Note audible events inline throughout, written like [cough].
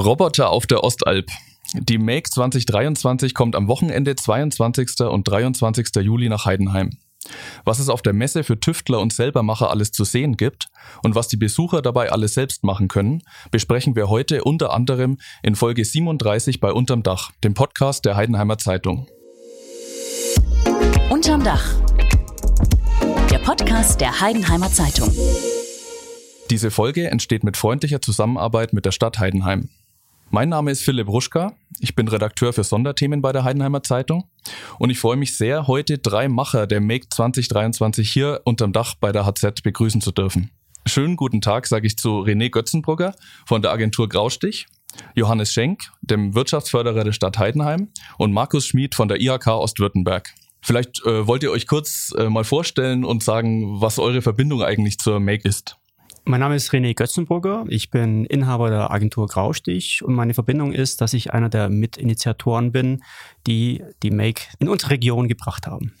Roboter auf der Ostalb. Die Make 2023 kommt am Wochenende 22. und 23. Juli nach Heidenheim. Was es auf der Messe für Tüftler und Selbermacher alles zu sehen gibt und was die Besucher dabei alles selbst machen können, besprechen wir heute unter anderem in Folge 37 bei Unterm Dach, dem Podcast der Heidenheimer Zeitung. Unterm Dach. Der Podcast der Heidenheimer Zeitung. Diese Folge entsteht mit freundlicher Zusammenarbeit mit der Stadt Heidenheim. Mein Name ist Philipp Ruschka, ich bin Redakteur für Sonderthemen bei der Heidenheimer Zeitung und ich freue mich sehr, heute drei Macher der Make 2023 hier unterm Dach bei der HZ begrüßen zu dürfen. Schönen guten Tag sage ich zu René Götzenbrugger von der Agentur Graustich, Johannes Schenk, dem Wirtschaftsförderer der Stadt Heidenheim und Markus Schmid von der IHK Ostwürttemberg. Vielleicht äh, wollt ihr euch kurz äh, mal vorstellen und sagen, was eure Verbindung eigentlich zur Make ist. Mein Name ist René Götzenburger. Ich bin Inhaber der Agentur Graustich und meine Verbindung ist, dass ich einer der Mitinitiatoren bin, die die Make in unsere Region gebracht haben.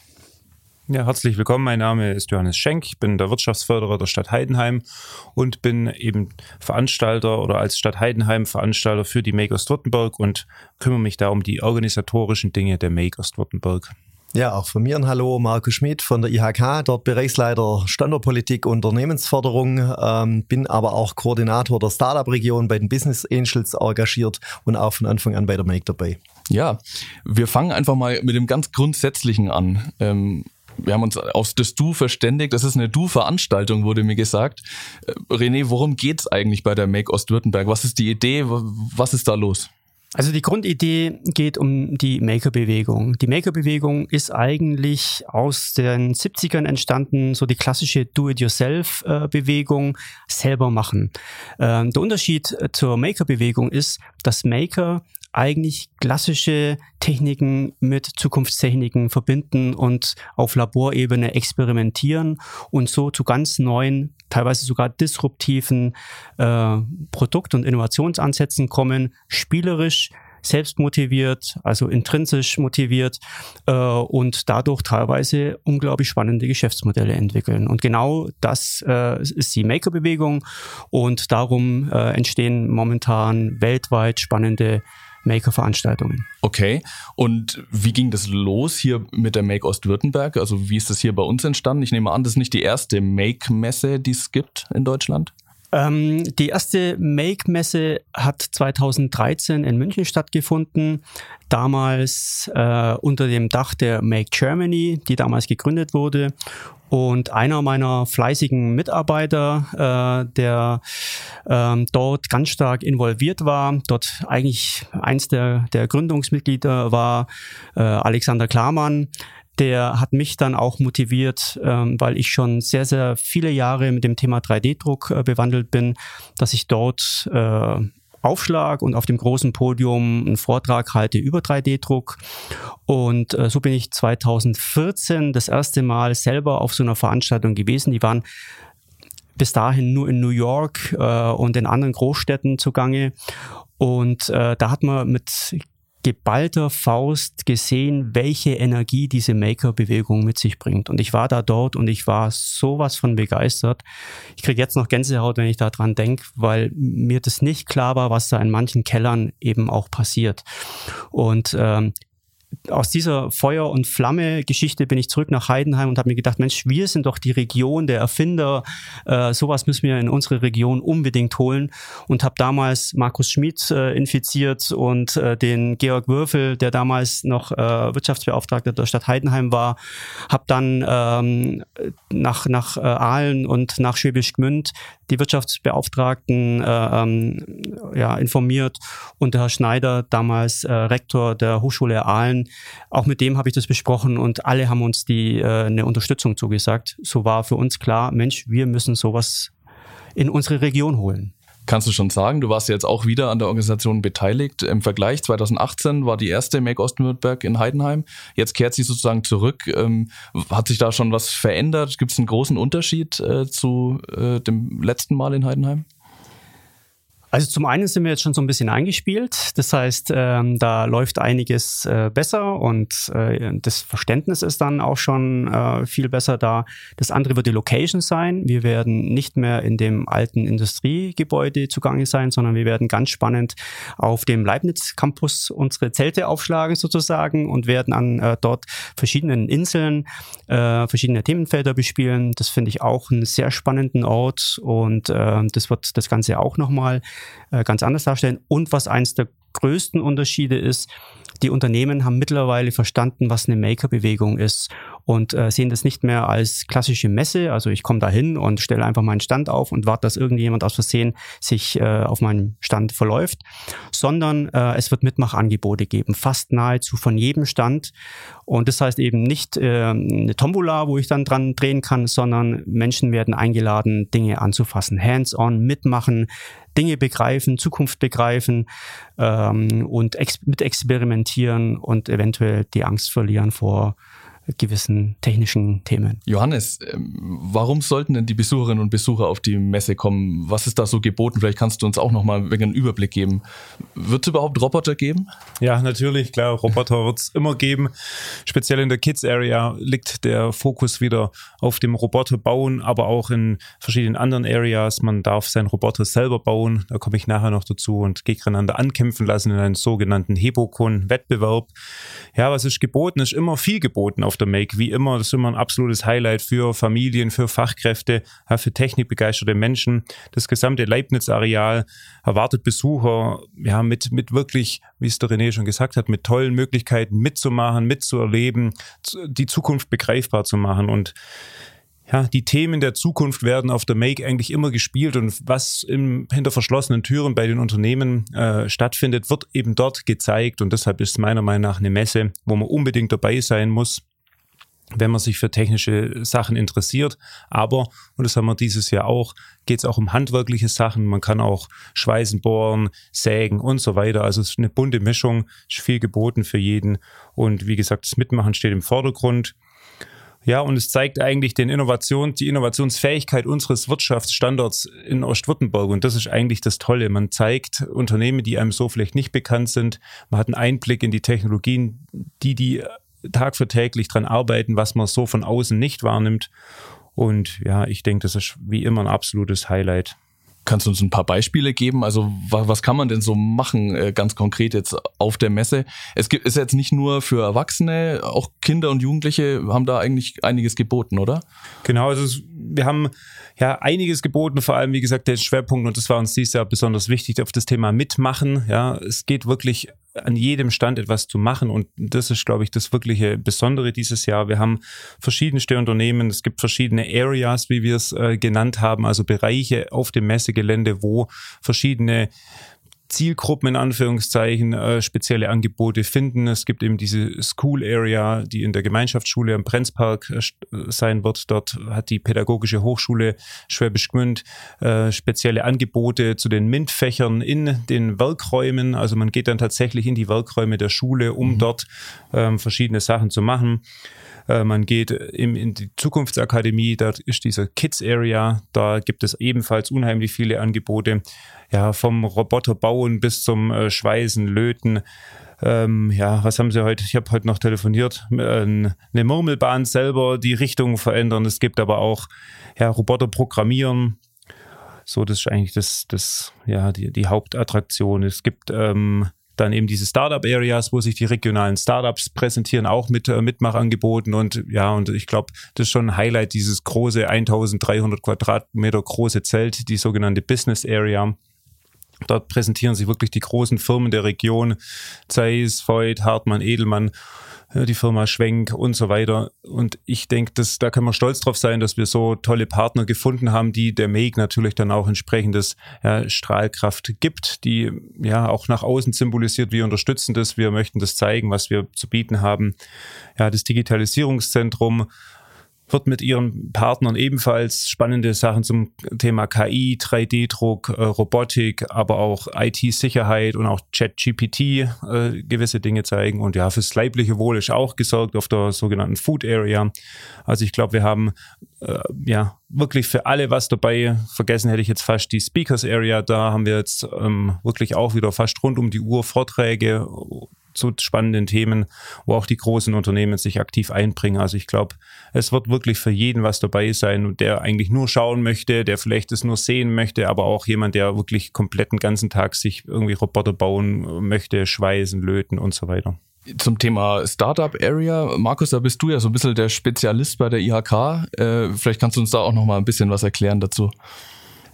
Ja, herzlich willkommen. Mein Name ist Johannes Schenk. Ich bin der Wirtschaftsförderer der Stadt Heidenheim und bin eben Veranstalter oder als Stadt Heidenheim Veranstalter für die Make Ostwürttemberg und kümmere mich da um die organisatorischen Dinge der Make Ostwürttemberg. Ja, auch von mir ein Hallo, Marco Schmidt von der IHK, dort Bereichsleiter Standortpolitik, Unternehmensförderung, ähm, bin aber auch Koordinator der Startup-Region bei den Business Angels engagiert und auch von Anfang an bei der Make dabei. Ja, wir fangen einfach mal mit dem ganz Grundsätzlichen an. Ähm wir haben uns aufs das Du verständigt. Das ist eine Du-Veranstaltung, wurde mir gesagt. Äh, René, worum geht's eigentlich bei der Make Ostwürttemberg? Was ist die Idee? Was ist da los? Also die Grundidee geht um die Maker-Bewegung. Die Maker-Bewegung ist eigentlich aus den 70ern entstanden, so die klassische Do-it-yourself-Bewegung, selber machen. Ähm, der Unterschied zur Maker-Bewegung ist, dass Maker eigentlich klassische Techniken mit Zukunftstechniken verbinden und auf Laborebene experimentieren und so zu ganz neuen, teilweise sogar disruptiven äh, Produkt- und Innovationsansätzen kommen, spielerisch, selbstmotiviert, also intrinsisch motiviert äh, und dadurch teilweise unglaublich spannende Geschäftsmodelle entwickeln. Und genau das äh, ist die Maker-Bewegung und darum äh, entstehen momentan weltweit spannende Maker-Veranstaltungen. Okay. Und wie ging das los hier mit der Make Ostwürttemberg? Also wie ist das hier bei uns entstanden? Ich nehme an, das ist nicht die erste Make-Messe, die es gibt in Deutschland. Ähm, die erste Make-Messe hat 2013 in München stattgefunden. Damals äh, unter dem Dach der Make Germany, die damals gegründet wurde. Und einer meiner fleißigen Mitarbeiter, äh, der ähm, dort ganz stark involviert war, dort eigentlich eins der, der Gründungsmitglieder war äh, Alexander Klarmann, der hat mich dann auch motiviert, ähm, weil ich schon sehr, sehr viele Jahre mit dem Thema 3D-Druck äh, bewandelt bin, dass ich dort äh, Aufschlag und auf dem großen Podium einen Vortrag halte über 3D-Druck. Und äh, so bin ich 2014 das erste Mal selber auf so einer Veranstaltung gewesen. Die waren bis dahin nur in New York äh, und in anderen Großstädten zugange. Und äh, da hat man mit geballter Faust gesehen, welche Energie diese Maker-Bewegung mit sich bringt. Und ich war da dort und ich war sowas von begeistert. Ich kriege jetzt noch Gänsehaut, wenn ich da dran denke, weil mir das nicht klar war, was da in manchen Kellern eben auch passiert. Und ähm, aus dieser Feuer- und Flamme-Geschichte bin ich zurück nach Heidenheim und habe mir gedacht, Mensch, wir sind doch die Region der Erfinder. Äh, sowas müssen wir in unsere Region unbedingt holen. Und habe damals Markus Schmid äh, infiziert und äh, den Georg Würfel, der damals noch äh, Wirtschaftsbeauftragter der Stadt Heidenheim war. Habe dann ähm, nach, nach äh, Aalen und nach Schwäbisch Gmünd die Wirtschaftsbeauftragten äh, ähm, ja, informiert und der Herr Schneider, damals äh, Rektor der Hochschule Aalen, auch mit dem habe ich das besprochen und alle haben uns die äh, eine Unterstützung zugesagt. So war für uns klar, Mensch, wir müssen sowas in unsere Region holen. Kannst du schon sagen, du warst jetzt auch wieder an der Organisation beteiligt. Im Vergleich 2018 war die erste Make Ostnürnberg in Heidenheim. Jetzt kehrt sie sozusagen zurück. Ähm, hat sich da schon was verändert? Gibt es einen großen Unterschied äh, zu äh, dem letzten Mal in Heidenheim? Also zum einen sind wir jetzt schon so ein bisschen eingespielt. Das heißt, ähm, da läuft einiges äh, besser und äh, das Verständnis ist dann auch schon äh, viel besser da. Das andere wird die Location sein. Wir werden nicht mehr in dem alten Industriegebäude zugange sein, sondern wir werden ganz spannend auf dem Leibniz Campus unsere Zelte aufschlagen sozusagen und werden an äh, dort verschiedenen Inseln äh, verschiedene Themenfelder bespielen. Das finde ich auch einen sehr spannenden Ort und äh, das wird das Ganze auch nochmal äh, ganz anders darstellen. Und was eines der größten Unterschiede ist, die Unternehmen haben mittlerweile verstanden, was eine Maker-Bewegung ist und äh, sehen das nicht mehr als klassische Messe. Also ich komme da hin und stelle einfach meinen Stand auf und warte, dass irgendjemand aus Versehen sich äh, auf meinen Stand verläuft, sondern äh, es wird Mitmachangebote geben, fast nahezu von jedem Stand. Und das heißt eben nicht äh, eine Tombola, wo ich dann dran drehen kann, sondern Menschen werden eingeladen, Dinge anzufassen, hands-on, mitmachen, Dinge begreifen, Zukunft begreifen ähm, und ex mit experimentieren und eventuell die Angst verlieren vor gewissen technischen Themen. Johannes, ähm, warum sollten denn die Besucherinnen und Besucher auf die Messe kommen? Was ist da so geboten? Vielleicht kannst du uns auch noch mal einen Überblick geben. Wird es überhaupt Roboter geben? Ja, natürlich, klar. Roboter [laughs] wird es immer geben. Speziell in der Kids Area liegt der Fokus wieder auf dem Roboter bauen, aber auch in verschiedenen anderen Areas. Man darf seinen Roboter selber bauen. Da komme ich nachher noch dazu und gegeneinander ankämpfen lassen in einem sogenannten Hebokon-Wettbewerb. Ja, was ist geboten? Ist immer viel geboten auf der Make. Wie immer, das ist immer ein absolutes Highlight für Familien, für Fachkräfte, für technikbegeisterte Menschen. Das gesamte Leibniz-Areal erwartet Besucher, ja, mit, mit wirklich, wie es der René schon gesagt hat, mit tollen Möglichkeiten mitzumachen, mitzuerleben, die Zukunft begreifbar zu machen und ja, die Themen der Zukunft werden auf der Make eigentlich immer gespielt und was im, hinter verschlossenen Türen bei den Unternehmen äh, stattfindet, wird eben dort gezeigt und deshalb ist meiner Meinung nach eine Messe, wo man unbedingt dabei sein muss wenn man sich für technische Sachen interessiert. Aber, und das haben wir dieses Jahr auch, geht es auch um handwerkliche Sachen. Man kann auch Schweißen bohren, sägen und so weiter. Also es ist eine bunte Mischung, ist viel geboten für jeden. Und wie gesagt, das Mitmachen steht im Vordergrund. Ja, und es zeigt eigentlich den Innovation, die Innovationsfähigkeit unseres Wirtschaftsstandorts in Ostwürttemberg. Und das ist eigentlich das Tolle. Man zeigt Unternehmen, die einem so vielleicht nicht bekannt sind. Man hat einen Einblick in die Technologien, die die Tag für täglich dran arbeiten, was man so von außen nicht wahrnimmt. Und ja, ich denke, das ist wie immer ein absolutes Highlight. Kannst du uns ein paar Beispiele geben? Also was, kann man denn so machen, äh, ganz konkret jetzt auf der Messe? Es gibt, ist jetzt nicht nur für Erwachsene, auch Kinder und Jugendliche haben da eigentlich einiges geboten, oder? Genau, also wir haben ja einiges geboten, vor allem wie gesagt der Schwerpunkt und das war uns dieses Jahr besonders wichtig auf das Thema Mitmachen. Ja, es geht wirklich an jedem Stand etwas zu machen. Und das ist, glaube ich, das wirkliche Besondere dieses Jahr. Wir haben verschiedenste Unternehmen, es gibt verschiedene Areas, wie wir es äh, genannt haben, also Bereiche auf dem Messegelände, wo verschiedene Zielgruppen in Anführungszeichen äh, spezielle Angebote finden. Es gibt eben diese School Area, die in der Gemeinschaftsschule am Brenzpark äh, sein wird. Dort hat die Pädagogische Hochschule Schwäbisch Gmünd äh, spezielle Angebote zu den MINT-Fächern in den Werkräumen. Also man geht dann tatsächlich in die Werkräume der Schule, um mhm. dort ähm, verschiedene Sachen zu machen. Äh, man geht im, in die Zukunftsakademie, da ist dieser Kids Area, da gibt es ebenfalls unheimlich viele Angebote ja, vom Roboter bauen bis zum äh, Schweißen, Löten. Ähm, ja, was haben sie heute? Ich habe heute noch telefoniert. Äh, eine Murmelbahn selber die Richtung verändern. Es gibt aber auch ja, Roboter programmieren. So, das ist eigentlich das, das, ja, die, die Hauptattraktion. Es gibt ähm, dann eben diese Startup-Areas, wo sich die regionalen Startups präsentieren, auch mit äh, Mitmachangeboten. Und ja, und ich glaube, das ist schon ein Highlight, dieses große 1300 Quadratmeter große Zelt, die sogenannte Business Area. Dort präsentieren sich wirklich die großen Firmen der Region, Zeiss, Voigt, Hartmann, Edelmann, die Firma Schwenk und so weiter. Und ich denke, da können wir stolz drauf sein, dass wir so tolle Partner gefunden haben, die der Make natürlich dann auch entsprechendes ja, Strahlkraft gibt, die ja auch nach außen symbolisiert, wir unterstützen das, wir möchten das zeigen, was wir zu bieten haben. Ja, das Digitalisierungszentrum wird mit ihren Partnern ebenfalls spannende Sachen zum Thema KI, 3D-Druck, äh, Robotik, aber auch IT-Sicherheit und auch Chat-GPT äh, gewisse Dinge zeigen. Und ja, fürs leibliche Wohl ist auch gesorgt auf der sogenannten Food Area. Also ich glaube, wir haben äh, ja wirklich für alle was dabei. Vergessen hätte ich jetzt fast die Speakers Area. Da haben wir jetzt ähm, wirklich auch wieder fast rund um die Uhr Vorträge zu spannenden Themen, wo auch die großen Unternehmen sich aktiv einbringen. Also ich glaube, es wird wirklich für jeden was dabei sein, der eigentlich nur schauen möchte, der vielleicht es nur sehen möchte, aber auch jemand, der wirklich komplett den ganzen Tag sich irgendwie Roboter bauen möchte, schweißen, löten und so weiter. Zum Thema Startup Area, Markus, da bist du ja so ein bisschen der Spezialist bei der IHK. Äh, vielleicht kannst du uns da auch noch mal ein bisschen was erklären dazu.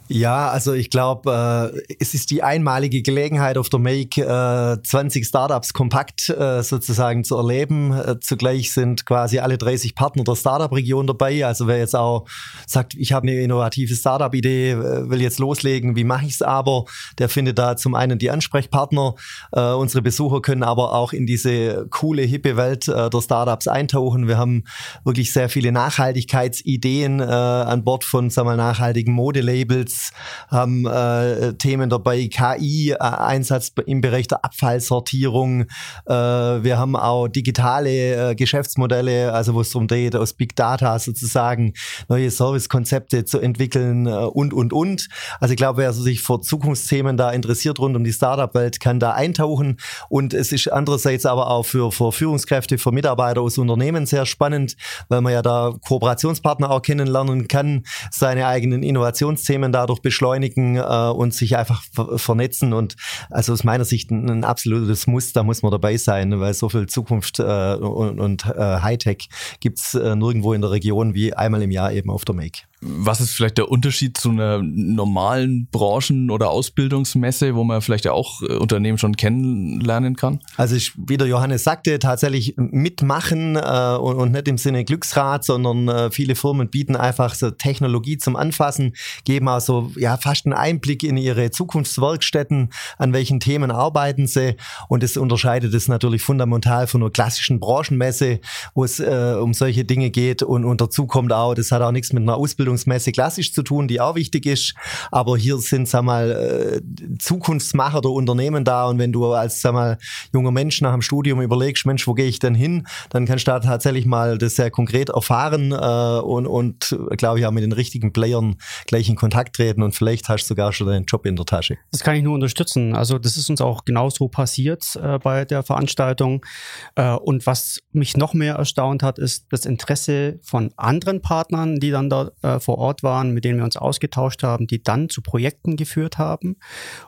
Ja, also ich glaube, äh, es ist die einmalige Gelegenheit auf der Make, äh, 20 Startups kompakt äh, sozusagen zu erleben. Äh, zugleich sind quasi alle 30 Partner der Startup-Region dabei. Also wer jetzt auch sagt, ich habe eine innovative Startup-Idee, äh, will jetzt loslegen, wie mache ich es aber, der findet da zum einen die Ansprechpartner. Äh, unsere Besucher können aber auch in diese coole, hippe Welt der Startups eintauchen. Wir haben wirklich sehr viele Nachhaltigkeitsideen an Bord von sagen wir, mal, nachhaltigen Modelabels Netz, haben äh, Themen dabei, KI-Einsatz äh, im Bereich der Abfallsortierung. Äh, wir haben auch digitale äh, Geschäftsmodelle, also wo es darum geht, aus Big Data sozusagen neue Servicekonzepte zu entwickeln äh, und, und, und. Also ich glaube, wer sich vor Zukunftsthemen da interessiert rund um die Startup-Welt, kann da eintauchen. Und es ist andererseits aber auch für, für Führungskräfte, für Mitarbeiter aus Unternehmen sehr spannend, weil man ja da Kooperationspartner auch kennenlernen kann, seine eigenen Innovationsthemen da dadurch beschleunigen äh, und sich einfach ver vernetzen. Und also aus meiner Sicht ein, ein, absolutes Muss, da muss man dabei sein, weil so viel Zukunft äh, und, und äh, Hightech gibt's äh, nirgendwo in der Region wie einmal im Jahr eben auf der Make. Was ist vielleicht der Unterschied zu einer normalen Branchen- oder Ausbildungsmesse, wo man vielleicht ja auch äh, Unternehmen schon kennenlernen kann? Also ich, wie der Johannes sagte, tatsächlich mitmachen äh, und, und, nicht im Sinne Glücksrad, sondern äh, viele Firmen bieten einfach so Technologie zum Anfassen, geben also ja fast einen Einblick in ihre Zukunftswerkstätten, an welchen Themen arbeiten sie und das unterscheidet es natürlich fundamental von einer klassischen Branchenmesse, wo es äh, um solche Dinge geht und, und dazu kommt auch, das hat auch nichts mit einer Ausbildung Ausbildungsmesse klassisch zu tun, die auch wichtig ist. Aber hier sind, sag mal, äh, Zukunftsmacher der Unternehmen da. Und wenn du als, sag mal, junger Mensch nach dem Studium überlegst, Mensch, wo gehe ich denn hin? Dann kannst du da tatsächlich mal das sehr konkret erfahren äh, und, und glaube ich, auch mit den richtigen Playern gleich in Kontakt treten und vielleicht hast du sogar schon deinen Job in der Tasche. Das kann ich nur unterstützen. Also das ist uns auch genauso passiert äh, bei der Veranstaltung. Äh, und was mich noch mehr erstaunt hat, ist das Interesse von anderen Partnern, die dann da vor Ort waren, mit denen wir uns ausgetauscht haben, die dann zu Projekten geführt haben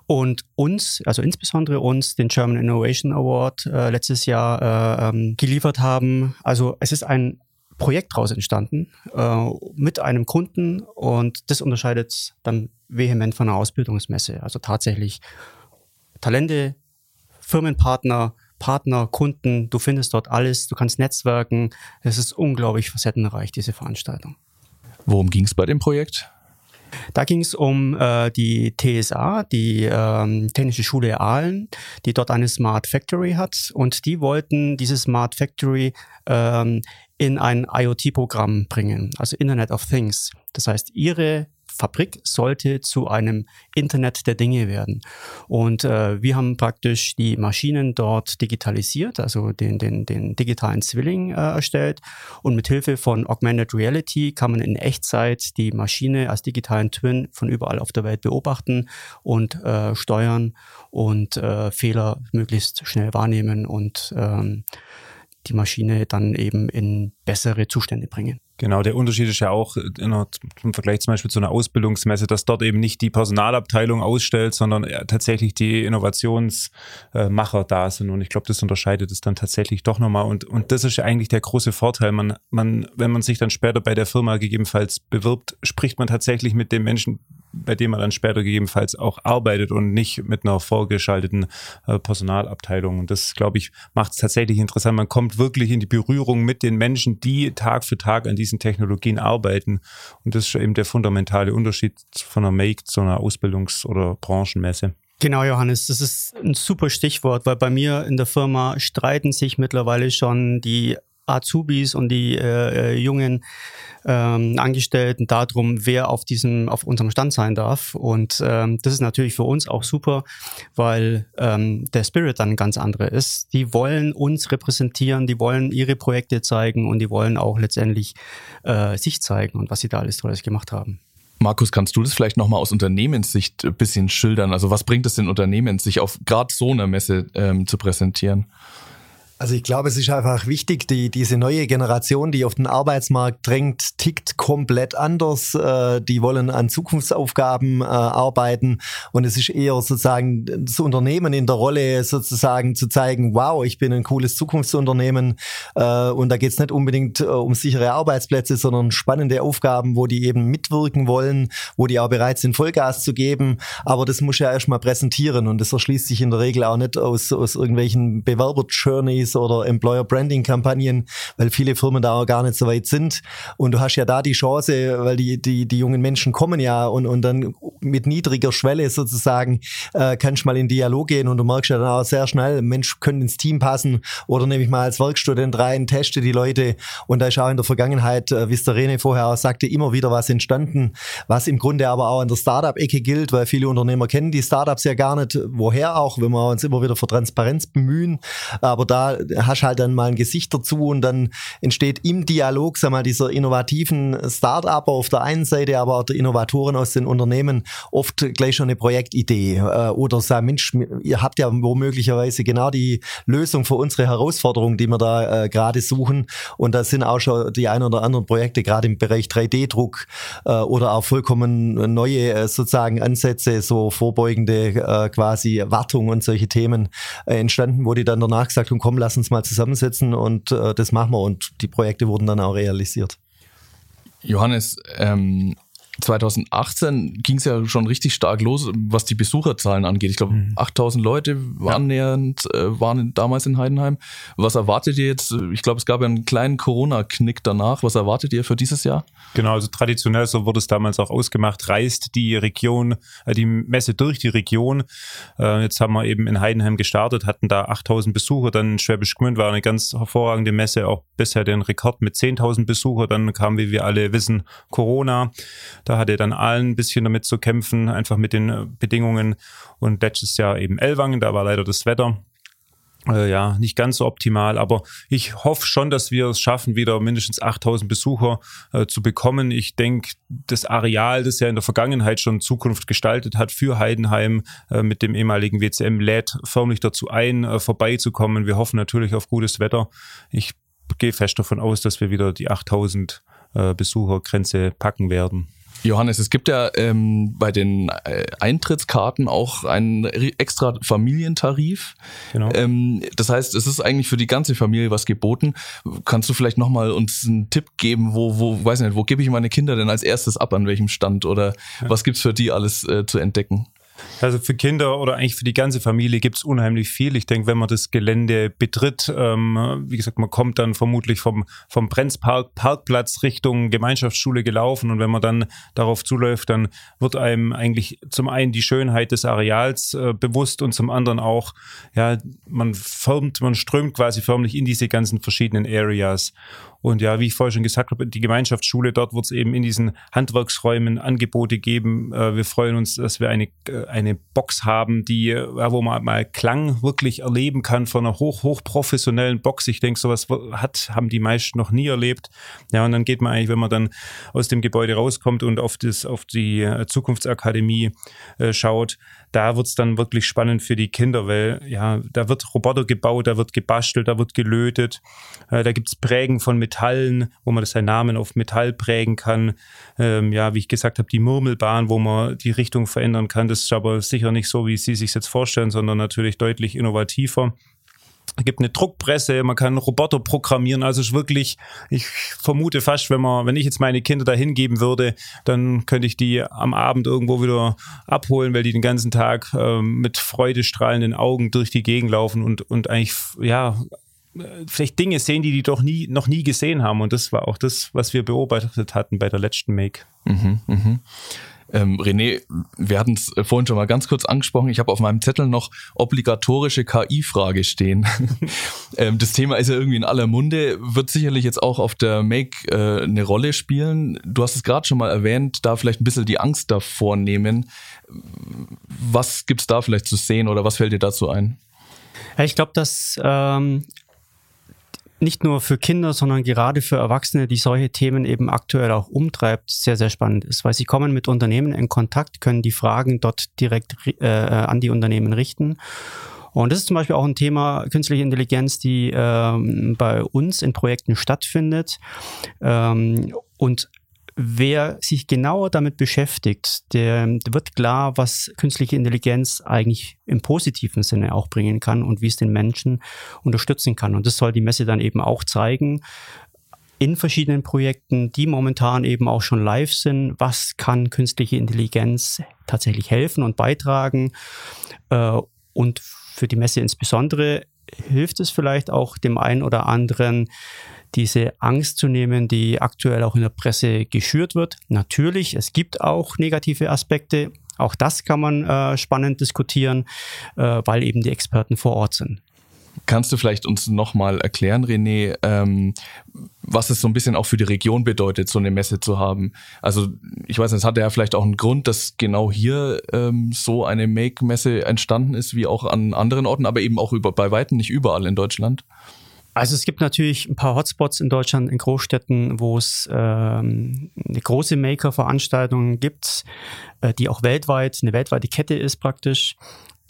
und uns, also insbesondere uns, den German Innovation Award äh, letztes Jahr äh, ähm, geliefert haben. Also es ist ein Projekt daraus entstanden äh, mit einem Kunden und das unterscheidet dann vehement von einer Ausbildungsmesse. Also tatsächlich Talente, Firmenpartner, Partner, Kunden, du findest dort alles, du kannst netzwerken. Es ist unglaublich facettenreich, diese Veranstaltung. Worum ging es bei dem Projekt? Da ging es um äh, die TSA, die ähm, Technische Schule Aalen, die dort eine Smart Factory hat. Und die wollten diese Smart Factory ähm, in ein IoT-Programm bringen, also Internet of Things. Das heißt, ihre Fabrik sollte zu einem Internet der Dinge werden. Und äh, wir haben praktisch die Maschinen dort digitalisiert, also den, den, den digitalen Zwilling äh, erstellt. Und mit Hilfe von Augmented Reality kann man in Echtzeit die Maschine als digitalen Twin von überall auf der Welt beobachten und äh, steuern und äh, Fehler möglichst schnell wahrnehmen und ähm, die Maschine dann eben in bessere Zustände bringen. Genau, der Unterschied ist ja auch einer, im Vergleich zum Beispiel zu einer Ausbildungsmesse, dass dort eben nicht die Personalabteilung ausstellt, sondern tatsächlich die Innovationsmacher da sind. Und ich glaube, das unterscheidet es dann tatsächlich doch nochmal. Und, und das ist eigentlich der große Vorteil. Man, man, wenn man sich dann später bei der Firma gegebenenfalls bewirbt, spricht man tatsächlich mit dem Menschen, bei dem man dann später gegebenenfalls auch arbeitet und nicht mit einer vorgeschalteten äh, Personalabteilung. Und das, glaube ich, macht es tatsächlich interessant. Man kommt wirklich in die Berührung mit den Menschen, die Tag für Tag an diesen Technologien arbeiten. Und das ist eben der fundamentale Unterschied von einer Make zu einer Ausbildungs- oder Branchenmesse. Genau, Johannes, das ist ein super Stichwort, weil bei mir in der Firma streiten sich mittlerweile schon die Azubis und die äh, äh, jungen ähm, Angestellten darum, wer auf diesem, auf unserem Stand sein darf. Und ähm, das ist natürlich für uns auch super, weil ähm, der Spirit dann ganz anderer ist. Die wollen uns repräsentieren, die wollen ihre Projekte zeigen und die wollen auch letztendlich äh, sich zeigen und was sie da alles Tolles gemacht haben. Markus, kannst du das vielleicht nochmal aus Unternehmenssicht ein bisschen schildern? Also was bringt es den Unternehmen, sich auf gerade so einer Messe ähm, zu präsentieren? Also ich glaube, es ist einfach wichtig, die, diese neue Generation, die auf den Arbeitsmarkt drängt, tickt komplett anders. Äh, die wollen an Zukunftsaufgaben äh, arbeiten und es ist eher sozusagen das Unternehmen in der Rolle sozusagen zu zeigen, wow, ich bin ein cooles Zukunftsunternehmen äh, und da geht es nicht unbedingt äh, um sichere Arbeitsplätze, sondern spannende Aufgaben, wo die eben mitwirken wollen, wo die auch bereit sind, Vollgas zu geben. Aber das muss ja erstmal präsentieren und das erschließt sich in der Regel auch nicht aus, aus irgendwelchen Bewerber-Journeys Stories oder Employer Branding Kampagnen, weil viele Firmen da auch gar nicht so weit sind. Und du hast ja da die Chance, weil die, die, die jungen Menschen kommen ja und, und dann mit niedriger Schwelle sozusagen äh, kannst du mal in Dialog gehen und du merkst ja dann auch sehr schnell, Mensch, können ins Team passen oder nehme ich mal als Werkstudent rein, teste die Leute. Und da ist auch in der Vergangenheit, äh, wie es der Rene vorher auch sagte, immer wieder was entstanden, was im Grunde aber auch in der Startup-Ecke gilt, weil viele Unternehmer kennen die Startups ja gar nicht, woher auch, wenn wir uns immer wieder für Transparenz bemühen, aber da hast halt dann mal ein Gesicht dazu und dann entsteht im Dialog, sag mal, dieser innovativen Start-up auf der einen Seite, aber auch der Innovatoren aus den Unternehmen oft gleich schon eine Projektidee äh, oder sagen, Mensch, ihr habt ja womöglicherweise genau die Lösung für unsere Herausforderung, die wir da äh, gerade suchen. Und da sind auch schon die ein oder anderen Projekte, gerade im Bereich 3D-Druck äh, oder auch vollkommen neue äh, sozusagen Ansätze, so vorbeugende äh, quasi Wartung und solche Themen äh, entstanden, wo die dann danach gesagt haben, komm, lass uns mal zusammensetzen und äh, das machen wir. Und die Projekte wurden dann auch realisiert. Johannes, ähm, 2018 ging es ja schon richtig stark los, was die Besucherzahlen angeht. Ich glaube, mhm. 8000 Leute waren ja. nähernd, äh, waren damals in Heidenheim. Was erwartet ihr jetzt? Ich glaube, es gab ja einen kleinen Corona-Knick danach. Was erwartet ihr für dieses Jahr? Genau, also traditionell, so wurde es damals auch ausgemacht, reist die Region, äh, die Messe durch die Region. Äh, jetzt haben wir eben in Heidenheim gestartet, hatten da 8000 Besucher. Dann in Schwäbisch Gmünd war eine ganz hervorragende Messe, auch bisher den Rekord mit 10.000 Besucher. Dann kam, wie wir alle wissen, Corona. Da hatte dann allen ein bisschen damit zu kämpfen, einfach mit den äh, Bedingungen. Und letztes Jahr eben Ellwangen, da war leider das Wetter äh, ja, nicht ganz so optimal, aber ich hoffe schon, dass wir es schaffen, wieder mindestens 8000 Besucher äh, zu bekommen. Ich denke, das Areal, das ja in der Vergangenheit schon Zukunft gestaltet hat für Heidenheim äh, mit dem ehemaligen WCM, lädt förmlich dazu ein, äh, vorbeizukommen. Wir hoffen natürlich auf gutes Wetter. Ich gehe fest davon aus, dass wir wieder die 8000 äh, Besuchergrenze packen werden. Johannes, es gibt ja ähm, bei den äh, Eintrittskarten auch einen extra Familientarif. Genau. Ähm, das heißt, es ist eigentlich für die ganze Familie was geboten. Kannst du vielleicht nochmal uns einen Tipp geben, wo, wo, weiß nicht, wo gebe ich meine Kinder denn als erstes ab, an welchem Stand oder ja. was gibt's für die alles äh, zu entdecken? Also für Kinder oder eigentlich für die ganze Familie gibt es unheimlich viel. Ich denke, wenn man das Gelände betritt, ähm, wie gesagt, man kommt dann vermutlich vom, vom Brenzpark Parkplatz Richtung Gemeinschaftsschule gelaufen und wenn man dann darauf zuläuft, dann wird einem eigentlich zum einen die Schönheit des Areals äh, bewusst und zum anderen auch, ja, man formt, man strömt quasi förmlich in diese ganzen verschiedenen Areas. Und ja, wie ich vorher schon gesagt habe, die Gemeinschaftsschule, dort wird es eben in diesen Handwerksräumen Angebote geben. Äh, wir freuen uns, dass wir eine, äh, eine Box haben, die, ja, wo man mal Klang wirklich erleben kann von einer hoch, hoch professionellen Box. Ich denke, sowas hat, haben die meisten noch nie erlebt. Ja, und dann geht man eigentlich, wenn man dann aus dem Gebäude rauskommt und auf, das, auf die äh, Zukunftsakademie äh, schaut, da wird's dann wirklich spannend für die Kinder, weil ja, da wird Roboter gebaut, da wird gebastelt, da wird gelötet, äh, da gibt's Prägen von Metallen, wo man seinen Namen auf Metall prägen kann. Ähm, ja, wie ich gesagt habe, die Murmelbahn, wo man die Richtung verändern kann. Das aber sicher nicht so, wie Sie sich jetzt vorstellen, sondern natürlich deutlich innovativer. Es gibt eine Druckpresse, man kann Roboter programmieren. Also es ist wirklich, ich vermute fast, wenn man, wenn ich jetzt meine Kinder da hingeben würde, dann könnte ich die am Abend irgendwo wieder abholen, weil die den ganzen Tag äh, mit freudestrahlenden Augen durch die Gegend laufen und, und eigentlich, ja, vielleicht Dinge sehen, die die doch nie, noch nie gesehen haben. Und das war auch das, was wir beobachtet hatten bei der letzten Make. Mhm, mhm. Ähm, René, wir hatten es vorhin schon mal ganz kurz angesprochen. Ich habe auf meinem Zettel noch obligatorische KI-Frage stehen. [laughs] ähm, das Thema ist ja irgendwie in aller Munde, wird sicherlich jetzt auch auf der Make äh, eine Rolle spielen. Du hast es gerade schon mal erwähnt, da vielleicht ein bisschen die Angst davor nehmen. Was gibt's da vielleicht zu sehen oder was fällt dir dazu ein? Ich glaube, dass ähm, nicht nur für Kinder, sondern gerade für Erwachsene, die solche Themen eben aktuell auch umtreibt, sehr, sehr spannend ist, weil sie kommen mit Unternehmen in Kontakt, können die Fragen dort direkt äh, an die Unternehmen richten. Und das ist zum Beispiel auch ein Thema künstliche Intelligenz, die ähm, bei uns in Projekten stattfindet. Ähm, und wer sich genauer damit beschäftigt, der, der, wird klar, was künstliche Intelligenz eigentlich im positiven Sinne auch bringen kann und wie es den Menschen unterstützen kann. Und das soll die Messe dann eben auch zeigen in verschiedenen Projekten, die momentan eben auch schon live sind. Was kann künstliche Intelligenz tatsächlich helfen und beitragen? Äh, und für die Messe insbesondere hilft es vielleicht auch dem einen oder anderen, diese Angst zu nehmen, die aktuell auch in der Presse geschürt wird. Natürlich, es gibt auch negative Aspekte. Auch das kann man äh, spannend diskutieren, äh, weil eben die Experten vor Ort sind. Kannst du vielleicht uns nochmal erklären, René, ähm, was es so ein bisschen auch für die Region bedeutet, so eine Messe zu haben? Also ich weiß nicht, es hatte ja vielleicht auch einen Grund, dass genau hier ähm, so eine Make-Messe entstanden ist, wie auch an anderen Orten, aber eben auch über, bei Weitem nicht überall in Deutschland. Also es gibt natürlich ein paar Hotspots in Deutschland, in Großstädten, wo es ähm, eine große Maker-Veranstaltung gibt, äh, die auch weltweit, eine weltweite Kette ist praktisch.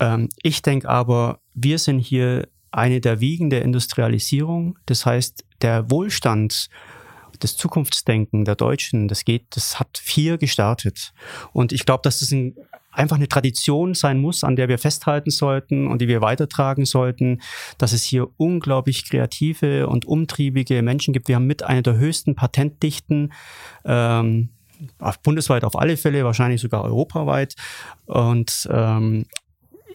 Ähm, ich denke aber, wir sind hier eine der Wiegen der Industrialisierung. Das heißt, der Wohlstand das Zukunftsdenken der Deutschen, das geht, das hat vier gestartet. Und ich glaube, dass das ein einfach eine Tradition sein muss, an der wir festhalten sollten und die wir weitertragen sollten, dass es hier unglaublich kreative und umtriebige Menschen gibt. Wir haben mit einer der höchsten Patentdichten ähm, bundesweit auf alle Fälle, wahrscheinlich sogar europaweit. Und ähm,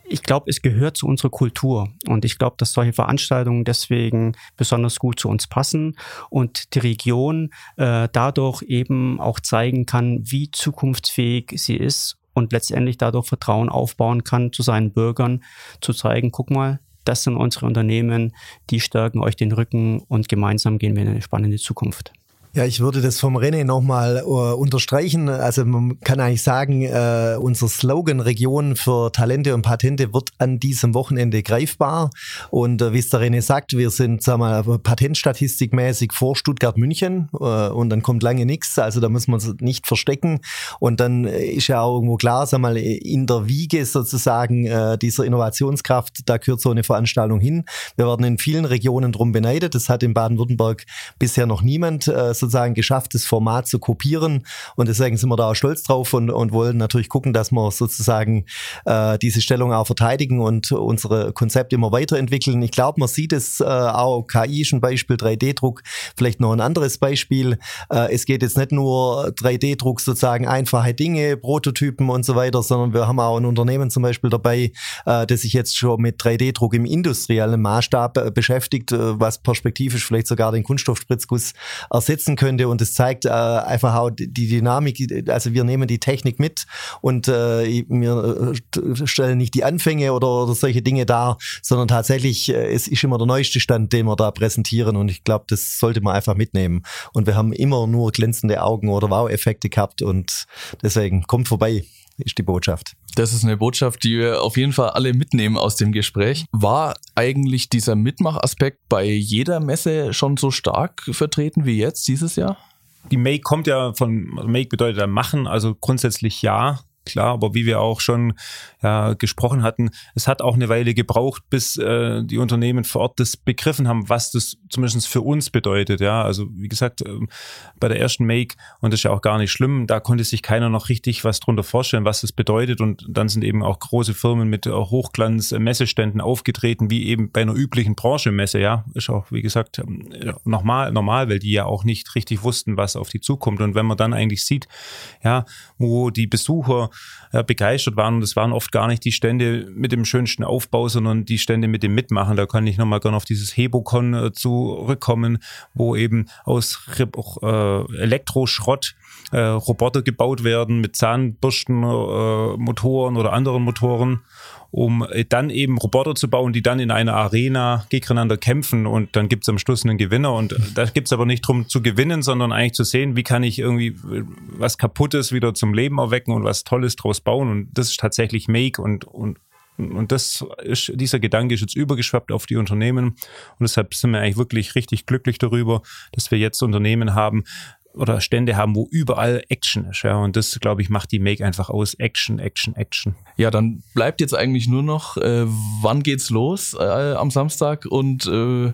ich glaube, es gehört zu unserer Kultur. Und ich glaube, dass solche Veranstaltungen deswegen besonders gut zu uns passen und die Region äh, dadurch eben auch zeigen kann, wie zukunftsfähig sie ist und letztendlich dadurch Vertrauen aufbauen kann zu seinen Bürgern, zu zeigen, guck mal, das sind unsere Unternehmen, die stärken euch den Rücken und gemeinsam gehen wir in eine spannende Zukunft. Ja, ich würde das vom René nochmal uh, unterstreichen. Also man kann eigentlich sagen, uh, unser Slogan Region für Talente und Patente wird an diesem Wochenende greifbar. Und uh, wie es der René sagt, wir sind sag mal, patentstatistikmäßig vor Stuttgart-München und dann kommt lange nichts. Also da muss man uns nicht verstecken. Und dann ist ja auch irgendwo klar, sag mal, in der Wiege sozusagen dieser Innovationskraft, da gehört so eine Veranstaltung hin. Wir werden in vielen Regionen drum beneidet. Das hat in Baden-Württemberg bisher noch niemand sozusagen geschafft, das Format zu kopieren. Und deswegen sind wir da auch stolz drauf und, und wollen natürlich gucken, dass wir sozusagen äh, diese Stellung auch verteidigen und unsere Konzepte immer weiterentwickeln. Ich glaube, man sieht es äh, auch, KI ist ein Beispiel, 3D-Druck, vielleicht noch ein anderes Beispiel. Äh, es geht jetzt nicht nur 3D-Druck sozusagen einfache Dinge, Prototypen und so weiter, sondern wir haben auch ein Unternehmen zum Beispiel dabei, äh, das sich jetzt schon mit 3D-Druck im industriellen Maßstab äh, beschäftigt, äh, was perspektivisch vielleicht sogar den Kunststoffspritzguss ersetzen nutzen könnte und es zeigt äh, einfach auch die Dynamik, also wir nehmen die Technik mit und äh, wir äh, stellen nicht die Anfänge oder, oder solche Dinge dar, sondern tatsächlich, äh, es ist immer der neueste Stand, den wir da präsentieren und ich glaube, das sollte man einfach mitnehmen. Und wir haben immer nur glänzende Augen oder Wow-Effekte gehabt und deswegen kommt vorbei ist die Botschaft. Das ist eine Botschaft, die wir auf jeden Fall alle mitnehmen aus dem Gespräch. War eigentlich dieser Mitmachaspekt bei jeder Messe schon so stark vertreten wie jetzt dieses Jahr? Die Make kommt ja von, Make bedeutet ja machen, also grundsätzlich ja klar, aber wie wir auch schon ja, gesprochen hatten, es hat auch eine Weile gebraucht, bis äh, die Unternehmen vor Ort das begriffen haben, was das zumindest für uns bedeutet. Ja, also wie gesagt, äh, bei der ersten Make, und das ist ja auch gar nicht schlimm, da konnte sich keiner noch richtig was drunter vorstellen, was das bedeutet. Und dann sind eben auch große Firmen mit äh, Hochglanz-Messeständen aufgetreten, wie eben bei einer üblichen Branchenmesse. Ja, ist auch, wie gesagt, ähm, normal, normal, weil die ja auch nicht richtig wussten, was auf die zukommt. Und wenn man dann eigentlich sieht, ja, wo die Besucher ja, begeistert waren. Und das waren oft gar nicht die Stände mit dem schönsten Aufbau, sondern die Stände mit dem Mitmachen. Da kann ich nochmal gerne auf dieses Hebocon äh, zurückkommen, wo eben aus äh, Elektroschrott äh, Roboter gebaut werden mit Zahnbürstenmotoren äh, oder anderen Motoren um äh, dann eben Roboter zu bauen, die dann in einer Arena gegeneinander kämpfen und dann gibt es am Schluss einen Gewinner. Und da geht es aber nicht darum zu gewinnen, sondern eigentlich zu sehen, wie kann ich irgendwie äh, was Kaputtes wieder zum Leben erwecken und was Tolles draus bauen. Und das ist tatsächlich Make und, und und das ist, dieser Gedanke ist jetzt übergeschwappt auf die Unternehmen. Und deshalb sind wir eigentlich wirklich richtig glücklich darüber, dass wir jetzt Unternehmen haben, oder Stände haben, wo überall Action ist. Ja, und das, glaube ich, macht die Make einfach aus. Action, Action, Action. Ja, dann bleibt jetzt eigentlich nur noch, äh, wann geht's los äh, am Samstag und äh,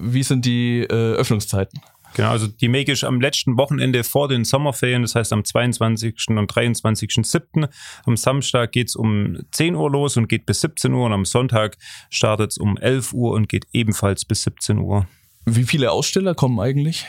wie sind die äh, Öffnungszeiten? Genau, also die Make ist am letzten Wochenende vor den Sommerferien, das heißt am 22. und 23.07. Am Samstag geht's um 10 Uhr los und geht bis 17 Uhr und am Sonntag startet es um 11 Uhr und geht ebenfalls bis 17 Uhr. Wie viele Aussteller kommen eigentlich?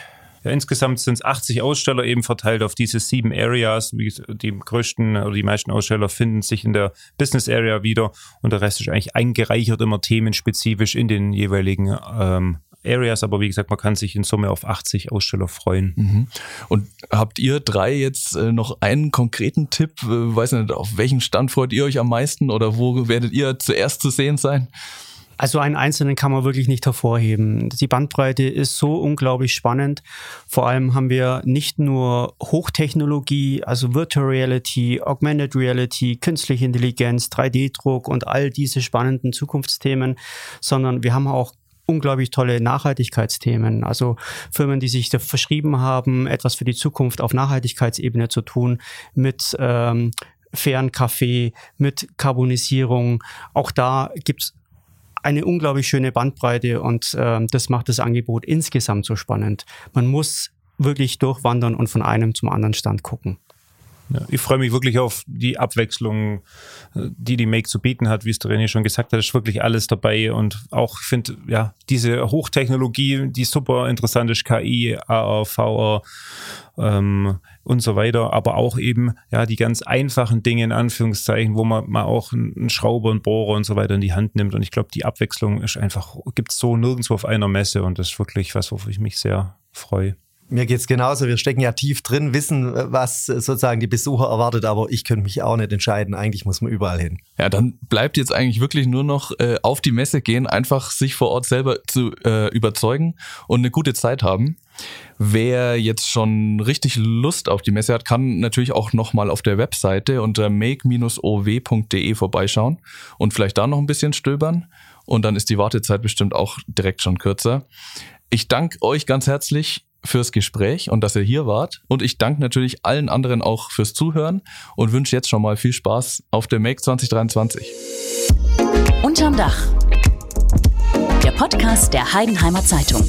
Ja, insgesamt sind es 80 Aussteller eben verteilt auf diese sieben Areas. Die größten oder die meisten Aussteller finden sich in der Business Area wieder und der Rest ist eigentlich eingereichert immer themenspezifisch in den jeweiligen ähm, Areas, aber wie gesagt, man kann sich in Summe auf 80 Aussteller freuen. Mhm. Und habt ihr drei jetzt äh, noch einen konkreten Tipp? Äh, weiß nicht, auf welchen Stand freut ihr euch am meisten oder wo werdet ihr zuerst zu sehen sein? Also einen einzelnen kann man wirklich nicht hervorheben. Die Bandbreite ist so unglaublich spannend. Vor allem haben wir nicht nur Hochtechnologie, also Virtual Reality, Augmented Reality, künstliche Intelligenz, 3D-Druck und all diese spannenden Zukunftsthemen, sondern wir haben auch unglaublich tolle Nachhaltigkeitsthemen. Also Firmen, die sich da verschrieben haben, etwas für die Zukunft auf Nachhaltigkeitsebene zu tun, mit ähm, fairen Kaffee, mit Karbonisierung. Auch da gibt's eine unglaublich schöne Bandbreite und äh, das macht das Angebot insgesamt so spannend. Man muss wirklich durchwandern und von einem zum anderen Stand gucken. Ich freue mich wirklich auf die Abwechslung, die die Make zu bieten hat, wie es der René schon gesagt hat, ist wirklich alles dabei und auch, ich finde, ja, diese Hochtechnologie, die super interessant ist, KI, AR, VR, ähm, und so weiter, aber auch eben ja die ganz einfachen Dinge in Anführungszeichen, wo man mal auch einen Schrauber, einen Bohrer und so weiter in die Hand nimmt. Und ich glaube, die Abwechslung ist einfach, gibt es so nirgendwo auf einer Messe und das ist wirklich was, wofür ich mich sehr freue. Mir geht's genauso. Wir stecken ja tief drin, wissen, was sozusagen die Besucher erwartet, aber ich könnte mich auch nicht entscheiden. Eigentlich muss man überall hin. Ja, dann bleibt jetzt eigentlich wirklich nur noch äh, auf die Messe gehen, einfach sich vor Ort selber zu äh, überzeugen und eine gute Zeit haben. Wer jetzt schon richtig Lust auf die Messe hat, kann natürlich auch nochmal auf der Webseite unter make-ow.de vorbeischauen und vielleicht da noch ein bisschen stöbern. Und dann ist die Wartezeit bestimmt auch direkt schon kürzer. Ich danke euch ganz herzlich fürs Gespräch und dass ihr hier wart. Und ich danke natürlich allen anderen auch fürs Zuhören und wünsche jetzt schon mal viel Spaß auf der Make 2023. Unterm Dach. Der Podcast der Heidenheimer Zeitung.